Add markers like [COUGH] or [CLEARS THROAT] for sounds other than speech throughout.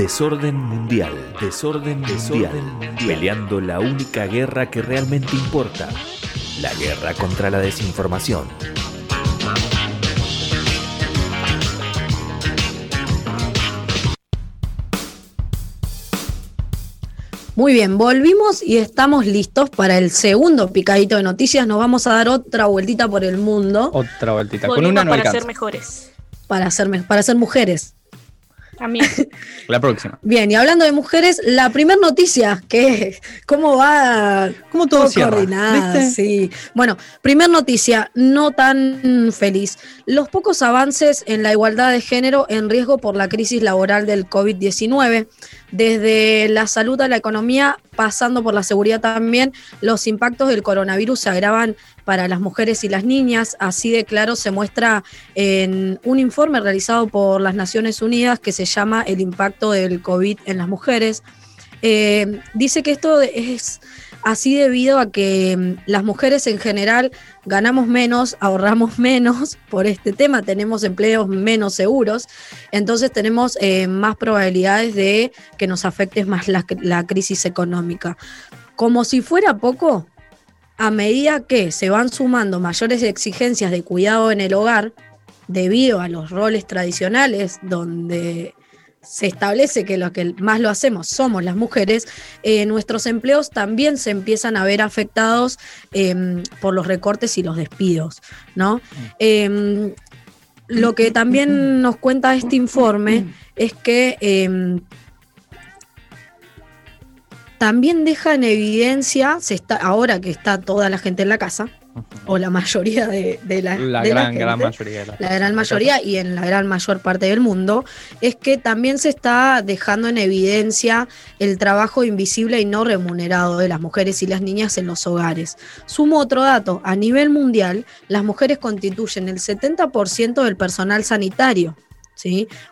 Desorden mundial, desorden, desorden mundial, peleando la única guerra que realmente importa, la guerra contra la desinformación. Muy bien, volvimos y estamos listos para el segundo picadito de noticias. Nos vamos a dar otra vueltita por el mundo. Otra vueltita, con una no para alcanza. ser mejores. Para ser, para ser mujeres. También. [LAUGHS] La próxima. Bien, y hablando de mujeres, la primera noticia, que cómo va ¿Cómo todo todo cierra? ¿Viste? sí. Bueno, primer noticia, no tan feliz. Los pocos avances en la igualdad de género en riesgo por la crisis laboral del COVID-19. Desde la salud a la economía, pasando por la seguridad también, los impactos del coronavirus se agravan para las mujeres y las niñas. Así de claro se muestra en un informe realizado por las Naciones Unidas que se llama El impacto del COVID en las mujeres. Eh, dice que esto es así debido a que mm, las mujeres en general ganamos menos, ahorramos [LAUGHS] menos por este tema, tenemos empleos menos seguros, entonces tenemos eh, más probabilidades de que nos afecte más la, la crisis económica. Como si fuera poco, a medida que se van sumando mayores exigencias de cuidado en el hogar, debido a los roles tradicionales donde se establece que lo que más lo hacemos somos las mujeres, eh, nuestros empleos también se empiezan a ver afectados eh, por los recortes y los despidos, ¿no? Eh, lo que también nos cuenta este informe es que eh, también deja en evidencia, se está, ahora que está toda la gente en la casa, o la mayoría de, de la, La de la gran, gran gente, mayoría de las la gran mayoría y en la gran mayor parte del mundo, es que también se está dejando en evidencia el trabajo invisible y no remunerado de las mujeres y las niñas en los hogares. Sumo otro dato, a nivel mundial, las mujeres constituyen el 70% del personal sanitario.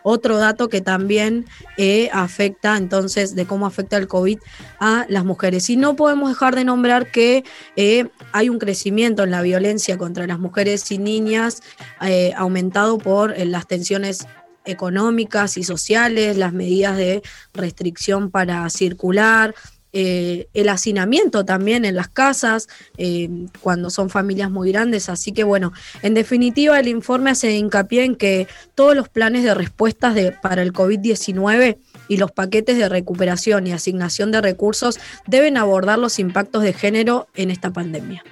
Otro dato que también eh, afecta entonces de cómo afecta el COVID a las mujeres. Y no podemos dejar de nombrar que eh, hay un crecimiento en la violencia contra las mujeres y niñas eh, aumentado por las tensiones económicas y sociales, las medidas de restricción para circular, eh, el hacinamiento también en las casas, eh, cuando son familias muy grandes. Así que bueno, en definitiva el informe hace hincapié en que todos los planes de respuestas de, para el COVID-19 y los paquetes de recuperación y asignación de recursos deben abordar los impactos de género en esta pandemia.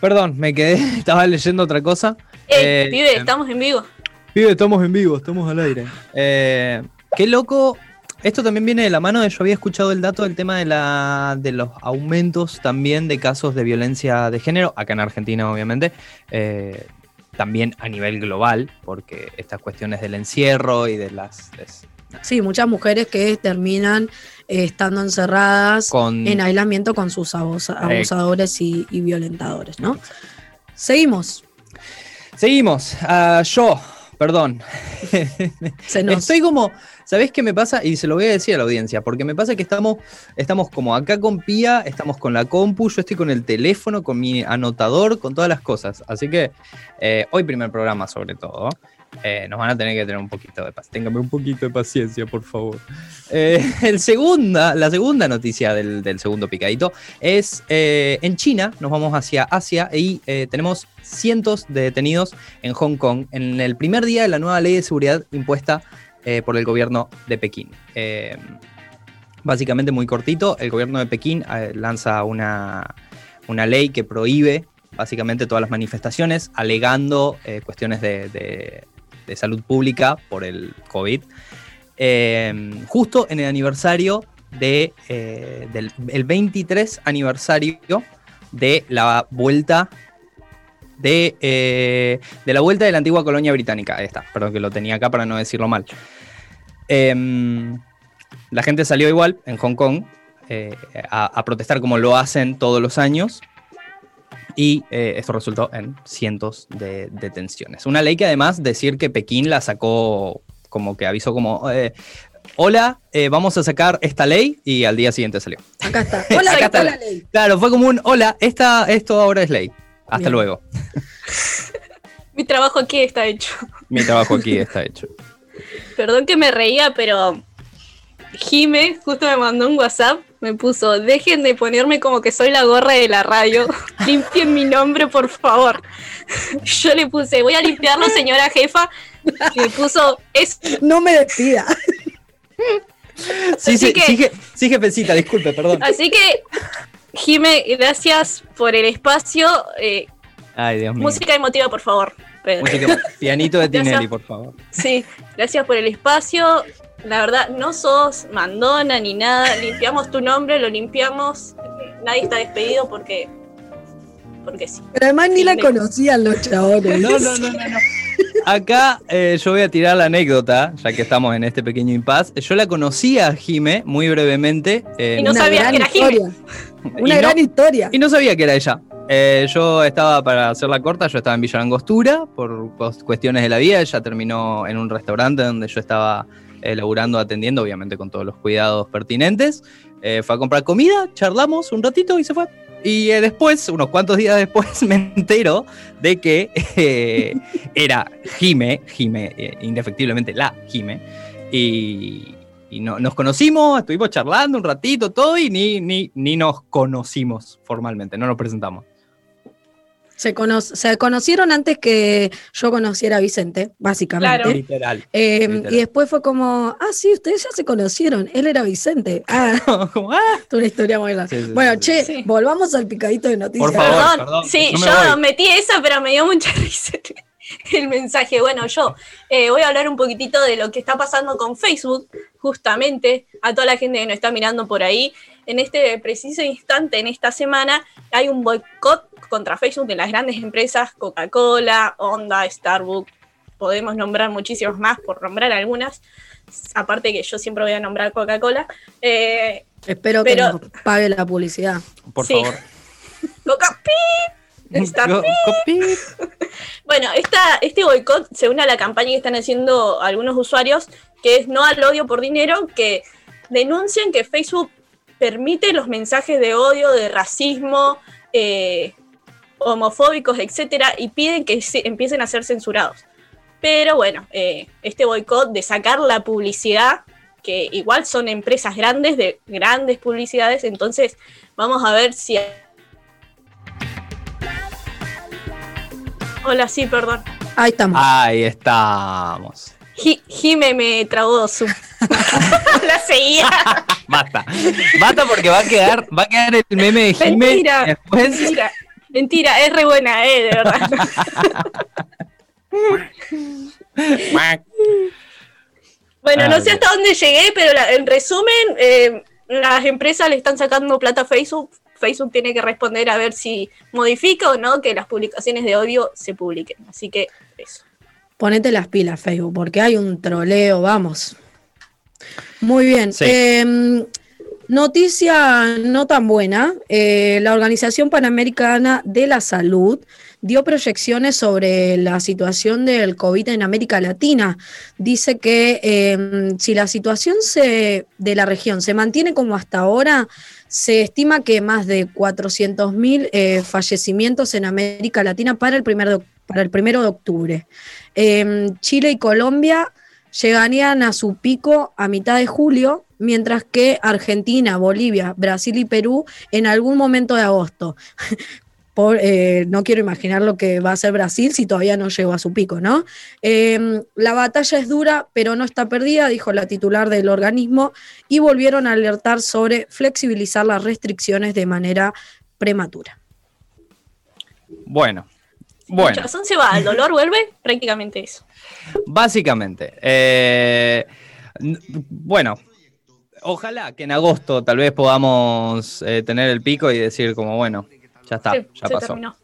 Perdón, me quedé, [LAUGHS] estaba leyendo otra cosa. Ey, Eh, pibe, estamos en vivo. Pibe, estamos en vivo, estamos al aire. Eh, qué loco. Esto también viene de la mano de yo había escuchado el dato del tema de, la, de los aumentos también de casos de violencia de género, acá en Argentina obviamente, eh, también a nivel global, porque estas cuestiones del encierro y de las... Sí, muchas mujeres que terminan eh, estando encerradas con, en aislamiento con sus abus- abusadores y, y violentadores, ¿no? Seguimos. Seguimos. Ah, yo, perdón. [LAUGHS] Se nos- Estoy como, ¿sabés qué me pasa? Y se lo voy a decir a la audiencia, porque me pasa que estamos, estamos como acá con Pía, estamos con la compu, yo estoy con el teléfono, con mi anotador, con todas las cosas. Así que eh, hoy primer programa sobre todo. Eh, nos van a tener que tener un poquito de paciencia. Téngame un poquito de paciencia, por favor. Eh, [LAUGHS] el segunda, la segunda noticia del, del segundo picadito es eh, en China, nos vamos hacia Asia y tenemos cientos de detenidos en Hong Kong en el primer día de la nueva ley de seguridad impuesta por el gobierno de Pekín. Básicamente muy cortito, el gobierno de Pekín lanza una, una ley que prohíbe básicamente todas las manifestaciones, alegando cuestiones de, de- de salud pública por el COVID. Eh, justo en el aniversario de, eh, del el 23 aniversario de la vuelta de, eh, de la vuelta de la antigua colonia británica. Ahí está, perdón que lo tenía acá para no decirlo mal. Em, la gente salió igual en Hong Kong a protestar como lo hacen todos los años. Y eh, esto resultó en cientos de detenciones. Una ley que además decir que Pekín la sacó como que avisó como, eh, hola, eh, vamos a sacar esta ley y al día siguiente salió. Acá está. [LAUGHS] Hola, Acá está la- ley. Claro, fue como un, hola, esta, esto ahora es ley. Hasta Bien. luego. [LAUGHS] Mi trabajo aquí está hecho. Mi trabajo aquí está hecho. [LAUGHS] Perdón que me reía, pero Jime justo me mandó un WhatsApp, me puso, dejen de ponerme como que soy la gorra de la radio, [LAUGHS] limpien mi nombre, por favor. [LAUGHS] Yo le puse, voy a limpiarlo, señora jefa, y me puso, es No me despida. Sí, sí, que- sí, je- sí, jefecita, disculpe, perdón. Así que, Jime, gracias por el espacio. eh, Ay, Dios mío. música emotiva, por favor. Música- pianito de. Tinelli, por favor. Sí, gracias por el espacio. La verdad, no sos mandona ni nada. Limpiamos tu nombre, lo limpiamos. Nadie está despedido porque. Porque sí. Pero además ni la conocían los chabones. No, no, no, no. no. Acá eh, yo voy a tirar la anécdota, ya que estamos en este pequeño impasse. Yo la conocí a Jime muy brevemente. eh, Y no gran que era Jime. historia. y Una no- gran historia. Y no sabía que era ella. Eh, yo estaba, para hacerla corta, yo estaba en Villa Langostura por cuestiones de la vida. Ella terminó en un restaurante donde yo estaba eh, atendiendo, obviamente con todos los cuidados pertinentes. Eh, fue a comprar comida, charlamos un ratito y se fue. Y eh, después, unos cuantos días después, [LAUGHS] me entero de que eh, era Jime, Jime, eh, indefectiblemente la Jime. Y, y no- nos conocimos, estuvimos charlando un ratito, todo, y ni, ni, ni nos conocimos formalmente, no nos presentamos. Se, cono- se conocieron antes que yo conociera a Vicente, básicamente. Claro. Literal. Eh, Literal. y después fue como, ah, sí, ustedes ya se conocieron. Él era Vicente. [LAUGHS] Ah, Como, ah, es una historia muy larga. Sí, sí, bueno, sí, che, sí. volvamos al picadito de noticias. Por favor. Perdón, perdón, sí, yo me yo voy. metí esa, pero me dio mucha [LAUGHS] risa el mensaje. Bueno, yo eh, voy a hablar un poquitito de lo que está pasando con Facebook, justamente, a toda la gente que nos está mirando por ahí. En este preciso instante, en esta semana, hay un boicot contra Facebook de las grandes empresas, Coca-Cola, Honda, Starbucks, podemos nombrar muchísimas más, por nombrar algunas, aparte que yo siempre voy a nombrar Coca-Cola. Eh, Espero Pero- que nos pague la publicidad. por Sí. favor. [LAUGHS] Coca copy. [LAUGHS] Bueno, esta, este boicot se une a la campaña que están haciendo algunos usuarios, que es no al odio por dinero, que denuncian que Facebook permite los mensajes de odio, de racismo, eh, homofóbicos, etcétera, y piden que se- empiecen a ser censurados. Pero bueno, eh, este boicot de sacar la publicidad, que igual son empresas grandes, de grandes publicidades, entonces vamos a ver si... Hola, sí, perdón. Ahí estamos. Ahí estamos. Ji- Jime me tragó su. [LAUGHS] la seguía. [LAUGHS] Basta. Basta porque va a quedar, va a quedar el meme de Jime Mentira. después. Mentira. Mentira, es re buena, eh, de verdad. [LAUGHS] Bueno, no Ah, sé hasta dónde llegué, pero la- en resumen, eh, las empresas le están sacando plata a Facebook. Facebook tiene que responder a ver si modifica o no que las publicaciones de odio se publiquen. Así que eso. Ponete las pilas, Facebook, porque hay un troleo, vamos. Muy bien. Sí. Eh, noticia no tan buena. Eh, la Organización Panamericana de la Salud dio proyecciones sobre la situación del COVID en América Latina. Dice que eh, si la situación se, de la región se mantiene como hasta ahora, se estima que más de 400.000 eh, fallecimientos en América Latina para el, primer de- para el primero de octubre. Eh, Chile y Colombia llegarían a su pico a mitad de julio, mientras que Argentina, Bolivia, Brasil y Perú en algún momento de agosto. [LAUGHS] Eh, no quiero imaginar lo que va a hacer Brasil si todavía no llegó a su pico, ¿no? Eh, la batalla es dura, pero no está perdida, dijo la titular del organismo, y volvieron a alertar sobre flexibilizar las restricciones de manera prematura. Bueno. El Bueno. corazón se va, el dolor vuelve, prácticamente eso. Básicamente. eh, bueno, ojalá que en agosto tal vez podamos eh, tener el pico y decir como, bueno, ya está, Se- ya pasó. terminó.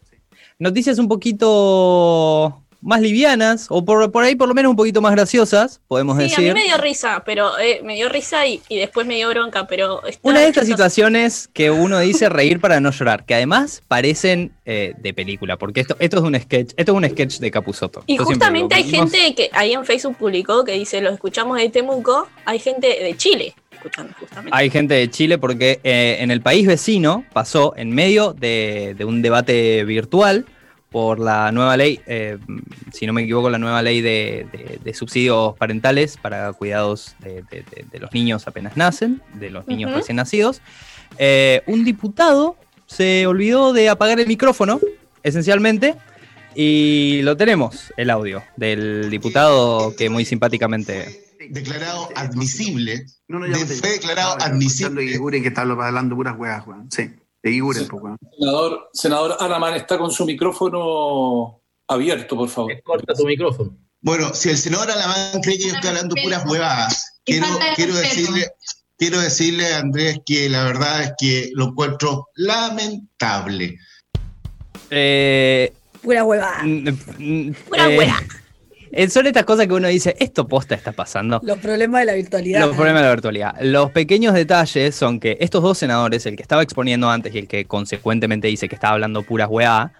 Noticias un poquito más livianas, o por, por ahí por lo menos un poquito más graciosas, podemos Sí, a mí decir. me dio risa, pero eh, me dio risa y, y después me dio bronca, pero Una de estas situaciones que uno dice reír para no llorar, que además parecen eh, de película, porque esto, esto es un sketch, esto es un sketch de Capuzoto. Y Yo justamente hay no- gente que ahí en Facebook publicó que dice, lo escuchamos de Temuco, hay gente de Chile escuchando justamente. Hay gente de Chile porque eh, en el país vecino pasó en medio de, de un debate virtual por la nueva ley, eh, si no me equivoco, la nueva ley de, de- de subsidios parentales para cuidados de, de- de- de los niños apenas nacen, de los niños recién nacidos. Eh, un diputado se olvidó de apagar el micrófono, esencialmente, y lo tenemos, el audio del diputado que muy simpáticamente... declarado admisible. No, no, ya fue declarado admisible. Iguren que está hablando puras weas, weón. Sí, de. Senador, senador Araman está con su micrófono abierto, por favor. Corta tu micrófono. Bueno, si el senador Alamán cree que yo estoy hablando puras huevadas, quiero, decirle, quiero decirle a Andrés que la verdad es que lo encuentro lamentable. Eh, Pura huevada. mm, mm, Pura eh, hueá. Eh, Son estas cosas que uno dice, esto posta está pasando. Los problemas de la virtualidad. Los problemas de la virtualidad. Los pequeños detalles son que estos dos senadores, el que estaba exponiendo antes y el que consecuentemente dice que estaba hablando puras weá,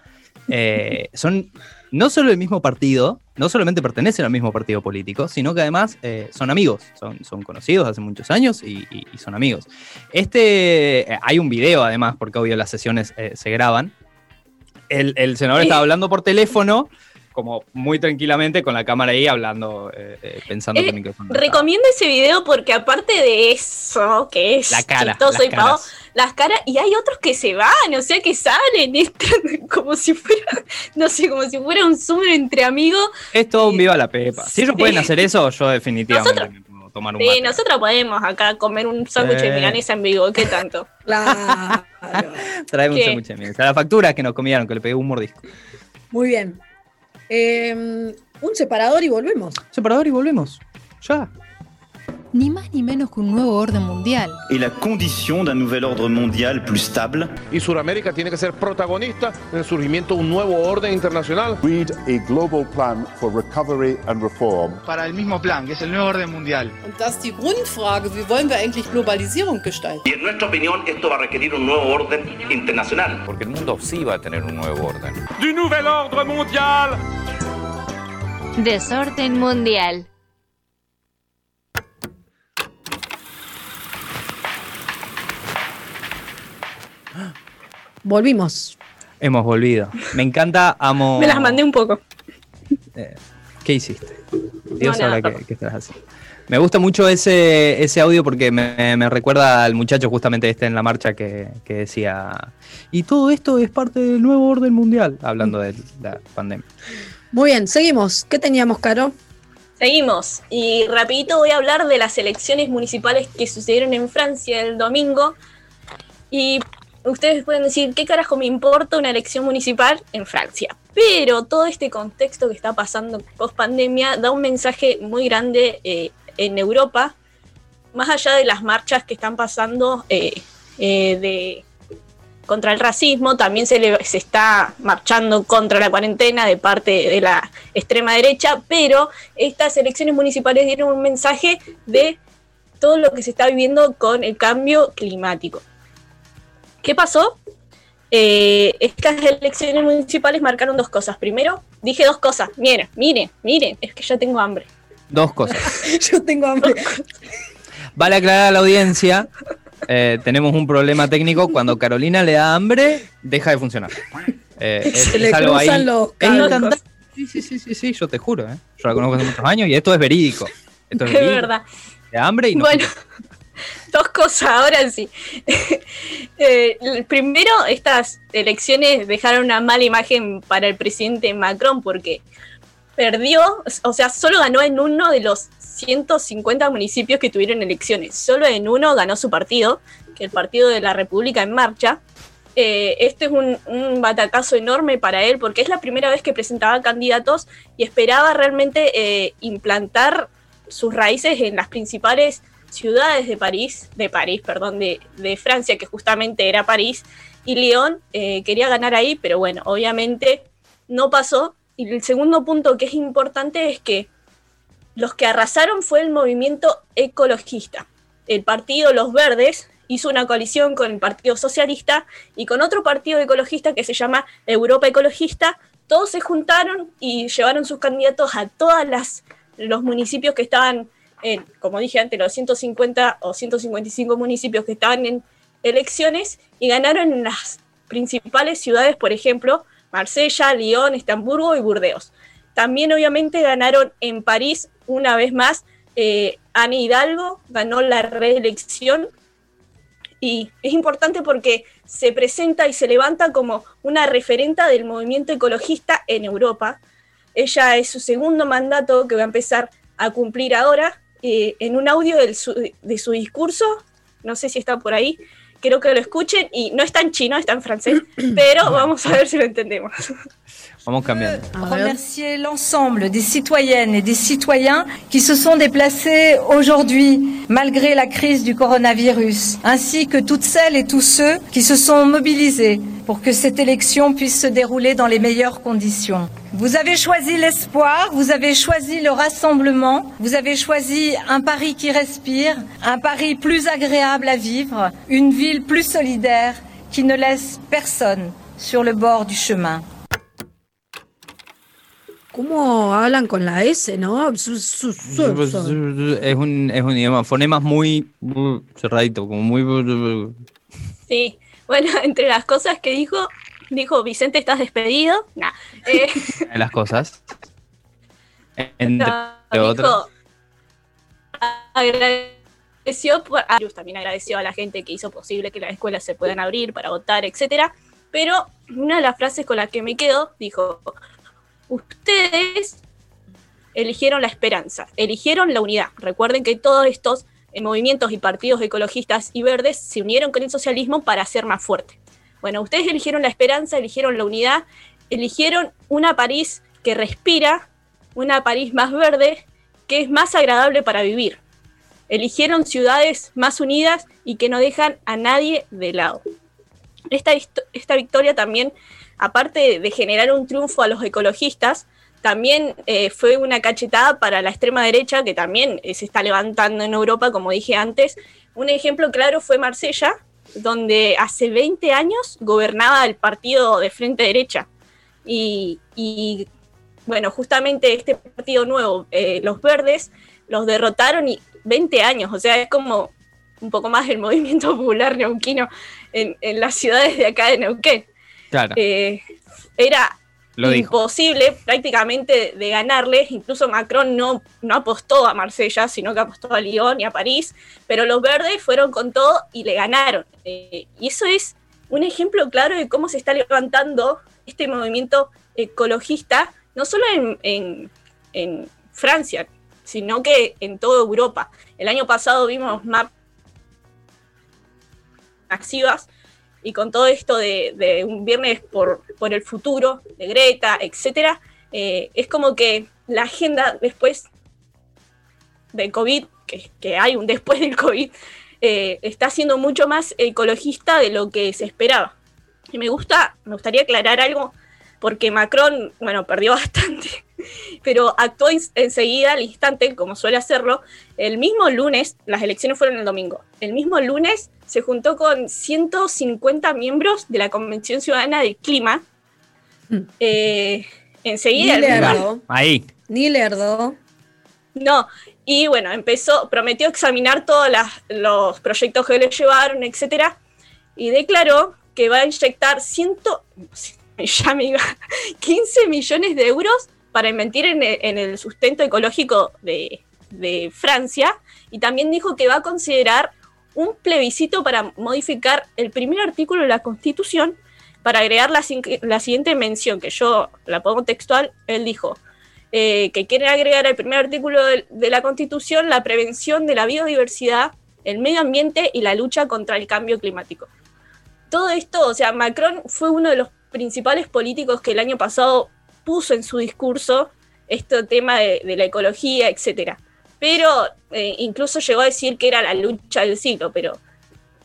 eh, son no solo el mismo partido, no solamente pertenecen al mismo partido político, sino que además eh, son amigos, son, son conocidos hace muchos años y, y- y son amigos. Este, eh, hay un video además, porque obvio las sesiones se graban. El, el senador estaba hablando por teléfono, como muy tranquilamente, con la cámara ahí hablando, eh, eh, pensando que Eh, el micrófono estaba- Recomiendo ese video porque aparte de eso, que es La cara, chistoso las y pavo, caras. las caras, y hay otros que se van, o sea que salen, [LAUGHS] entran como si fuera, no sé, como si fuera un Zoom entre amigos. Es todo un viva la pepa. Si ellos Sí. pueden hacer eso, yo definitivamente Nosotros- puedo tomar un Sí, mate. nosotros podemos acá comer un sándwich de Eh. milanesa en vivo, ¿qué tanto? [LAUGHS] Claro. [LAUGHS] Traeme un sándwich de sea, la factura que nos comieron, que le pegué un mordisco. Muy bien. Eh, un separador y volvemos. Separador y volvemos. Ya. Ni más ni menos que un nuevo orden mundial. et la condition d'un nouvel ordre mondial plus stable. Y Sudamérica tiene que ser protagonista en el surgimiento de un nuevo orden internacional. Read a global plan for recovery and reform. Para el mismo plan, que es el nuevo orden mundial. Und das ist die Grundfrage, wie wollen wir eigentlich Globalisierung gestalten? Y en nuestra opinión esto va a requerir un nuevo orden internacional. Porque el mundo sí va a tener un nuevo orden. ¡Du nouvel ordre mondial! Desorden mundial. Volvimos. Hemos volvido. Me encanta, amo. Me las mandé un poco. Eh, ¿Qué hiciste? Dios No, sabrá qué estás haciendo. Me gusta mucho ese, ese audio porque me, me recuerda al muchacho justamente este en la marcha que, que decía. Y todo esto es parte del nuevo orden mundial, hablando de la pandemia. Muy bien, seguimos. ¿Qué teníamos, Caro? Seguimos. Y rapidito voy a hablar de las elecciones municipales que sucedieron en Francia el domingo. Y ustedes pueden decir, ¿qué carajo me importa una elección municipal en Francia? Pero todo este contexto que está pasando post pandemia da un mensaje muy grande eh, en Europa, más allá de las marchas que están pasando eh, eh, contra el racismo, también se, le- se está marchando contra la cuarentena de parte de la extrema derecha, pero estas elecciones municipales dieron un mensaje de todo lo que se está viviendo con el cambio climático. ¿Qué pasó? Eh, estas elecciones municipales marcaron dos cosas. Primero, dije dos cosas. Miren, miren, miren, es que ya tengo hambre. Dos cosas. [LAUGHS] Yo tengo hambre. Vale aclarar a la audiencia. eh, tenemos un problema técnico. Cuando Carolina le da hambre, deja de funcionar. Eh, [LAUGHS] es, Se le es algo ahí. los. Sí, sí, sí, sí, sí, yo te juro, ¿eh? Yo la conozco hace muchos años y esto es verídico. Esto es [LAUGHS] verídico. verdad. De hambre y no. Bueno, [LAUGHS] dos cosas, ahora sí. [LAUGHS] Eh, primero, estas elecciones dejaron una mala imagen para el presidente Macron porque perdió, o sea, solo ganó en uno de los 150 municipios que tuvieron elecciones. Solo en uno ganó su partido, que es el Partido de la República en Marcha. Eh, este es un, un batacazo enorme para él porque es la primera vez que presentaba candidatos y esperaba realmente eh, implantar sus raíces en las principales ciudades de París, de París, perdón, de, de Francia, que justamente era París, y Lyon eh, quería ganar ahí, pero bueno, obviamente no pasó. Y el segundo punto que es importante es que los que arrasaron fue el movimiento ecologista. El partido Los Verdes hizo una coalición con el Partido Socialista y con otro partido ecologista que se llama Europa Ecologista. Todos se juntaron y llevaron sus candidatos a todas las los municipios que estaban como dije antes, los 150 o 155 municipios que estaban en elecciones y ganaron en las principales ciudades, por ejemplo, Marsella, Lyon, Estamburgo y Burdeos. También obviamente ganaron en París una vez más. Eh, Anne Hidalgo ganó la reelección y es importante porque se presenta y se levanta como una referenta del movimiento ecologista en Europa. Ella es su segundo mandato que va a empezar a cumplir ahora. Eh, en un audio del su- de su discurso, no sé si está por ahí, quiero que lo escuchen y no está en chino, está en francés, [CLEARS THROAT] pero vamos a ver si lo entendemos. [LAUGHS] Cambiando. remercier l'ensemble des citoyennes et des citoyens qui se sont déplacés aujourd'hui malgré la crise du coronavirus, ainsi que toutes celles et tous ceux qui se sont mobilisés pour que cette élection puisse se dérouler dans les meilleures conditions. Vous avez choisi l'espoir, vous avez choisi le rassemblement, vous avez choisi un Paris qui respire, un Paris plus agréable à vivre, une ville plus solidaire qui ne laisse personne sur le bord du chemin. ¿Cómo hablan con la S, no? Su- su- su- su- Es un, es un idioma, fonemas muy cerradito, como muy... Sí, bueno, [LAUGHS] entre las cosas que dijo, dijo, Vicente, ¿estás despedido? Nah. Eh, [LAUGHS] las cosas. Entre no, otras. dijo, agradeció, por, ah, también agradeció a la gente que hizo posible que las escuelas se puedan abrir para votar, etcétera. Pero una de las frases con las que me quedo dijo, ustedes eligieron la esperanza, eligieron la unidad. Recuerden que todos estos eh, movimientos y partidos ecologistas y verdes se unieron con el socialismo para ser más fuerte. Bueno, ustedes eligieron la esperanza, eligieron la unidad, eligieron una París que respira, una París más verde, que es más agradable para vivir. Eligieron ciudades más unidas y que no dejan a nadie de lado. Esta, esta victoria también, aparte de generar un triunfo a los ecologistas, también eh, fue una cachetada para la extrema derecha que también eh, se está levantando en Europa, como dije antes. Un ejemplo claro fue Marsella, donde hace 20 años gobernaba el partido de frente derecha. Y, bueno, justamente este partido nuevo, eh, los verdes, los derrotaron y 20 años, o sea, es como un poco más el [LAUGHS] movimiento popular neuquino en, en las ciudades de acá de Neuquén. Claro, Eh, era lo dijo. imposible prácticamente de ganarles. Incluso Macron no, no apostó a Marsella, sino que apostó a Lyon y a París. Pero los verdes fueron con todo y le ganaron. Eh, y eso es un ejemplo claro de cómo se está levantando este movimiento ecologista, no solo en, en- en Francia, sino que en toda Europa. El año pasado vimos mapas masivas y con todo esto de, un viernes por, por el futuro, de Greta, etcétera, eh, es como que la agenda después del COVID, que, que hay un después del COVID, eh, está siendo mucho más ecologista de lo que se esperaba. Y me gusta, me gustaría aclarar algo, porque Macron, bueno, perdió [LAUGHS] bastante, pero actuó en- enseguida, al instante, como suele hacerlo. El mismo lunes, las elecciones fueron el domingo, el mismo lunes se juntó con 150 miembros de la Convención Ciudadana del Clima. Eh, enseguida, Ni lerdo. Ahí. Ni lerdo. no, y bueno, empezó, prometió examinar todos las- los proyectos que le llevaron, etcétera, y declaró que va a inyectar ciento, [LAUGHS] ya me iba, 15 millones de euros para invertir en el, en el sustento ecológico de, de Francia, y también dijo que va a considerar un plebiscito para modificar el primer artículo de la Constitución para agregar la, la siguiente mención, que yo la pongo textual, él dijo, eh, que quiere agregar al primer artículo de, de la Constitución la prevención de la biodiversidad, el medio ambiente y la lucha contra el cambio climático. Todo esto, o sea, Macron fue uno de los principales políticos que el año pasado puso en su discurso este tema de, de la ecología, etcétera. Pero eh, incluso llegó a decir que era la lucha del siglo, pero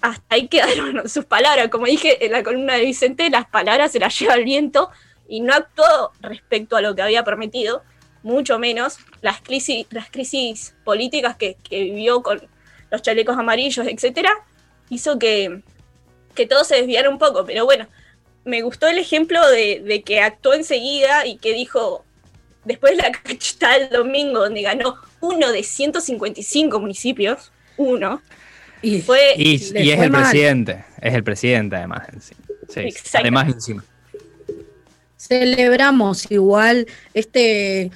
hasta ahí quedaron [LAUGHS] sus palabras. Como dije en la columna de Vicente, las palabras se las lleva el viento y no actuó respecto a lo que había prometido, mucho menos las crisis, políticas que, vivió con los chalecos amarillos, etcétera, hizo que, que todo se desviara un poco. Pero bueno, me gustó el ejemplo de que actuó enseguida y que dijo, después de la [LAUGHS] cachetada del domingo, donde ganó uno de 155 municipios, uno, y fue... Y, y es fue el mal. presidente, es el presidente además. Sí, Exacto. además encima. celebramos igual este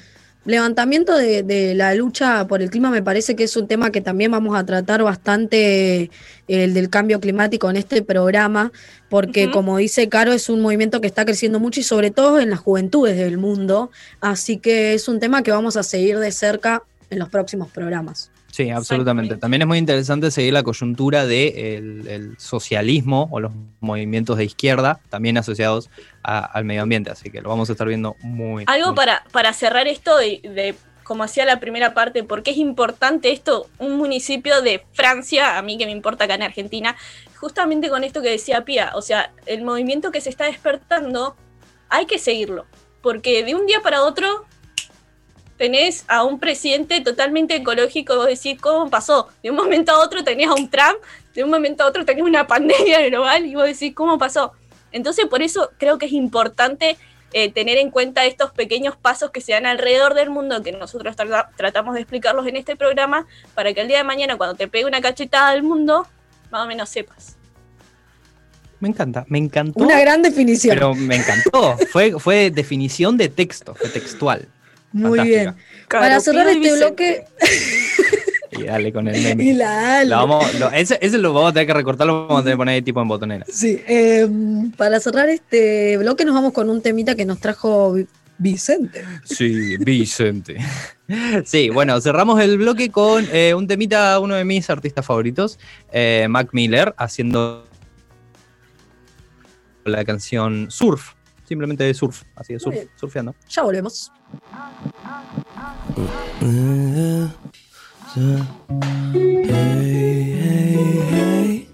levantamiento de, de la lucha por el clima, me parece que es un tema que también vamos a tratar bastante, el del cambio climático en este programa, porque como dice Caro, es un movimiento que está creciendo mucho y sobre todo en las juventudes del mundo, así que es un tema que vamos a seguir de cerca en los próximos programas. Sí, absolutamente. También es muy interesante seguir la coyuntura del de el socialismo o los movimientos de izquierda, también asociados a- al medio ambiente. Así que lo vamos a estar viendo muy. Algo muy- para, para cerrar esto de, de, como hacía la primera parte, ¿por qué es importante esto? Un municipio de Francia, a mí que me importa acá en Argentina, justamente con esto que decía Pía, o sea, el movimiento que se está despertando, hay que seguirlo, porque de un día para otro tenés a un presidente totalmente ecológico, vos decís, ¿cómo pasó? De un momento a otro tenés a un Trump, de un momento a otro tenés una pandemia global y vos decís, ¿cómo pasó? Entonces, por eso creo que es importante eh, tener en cuenta estos pequeños pasos que se dan alrededor del mundo, que nosotros tra- tratamos de explicarlos en este programa, para que el día de mañana, cuando te pegue una cachetada del mundo, más o menos sepas. Me encanta, me encantó. Una gran definición. Pero me encantó. fue, fue definición de texto, fue textual. Muy Fantástica. bien. Para cerrar este bloque, [LAUGHS] Y dale con el meme. y la dale. Lo vamos- lo- ese, ese lo vamos a tener que recortar, lo vamos a tener que poner ahí tipo en botonera. Sí, eh, para cerrar este bloque nos vamos con un temita que nos trajo Vi- Vicente. Sí, Vicente. [LAUGHS] Sí, bueno, cerramos el bloque con eh, un temita, uno de mis artistas favoritos, eh, Mac Miller, haciendo la canción Surf, simplemente de surf, así de surf, surfeando. Ya volvemos. Hey, hey, hey.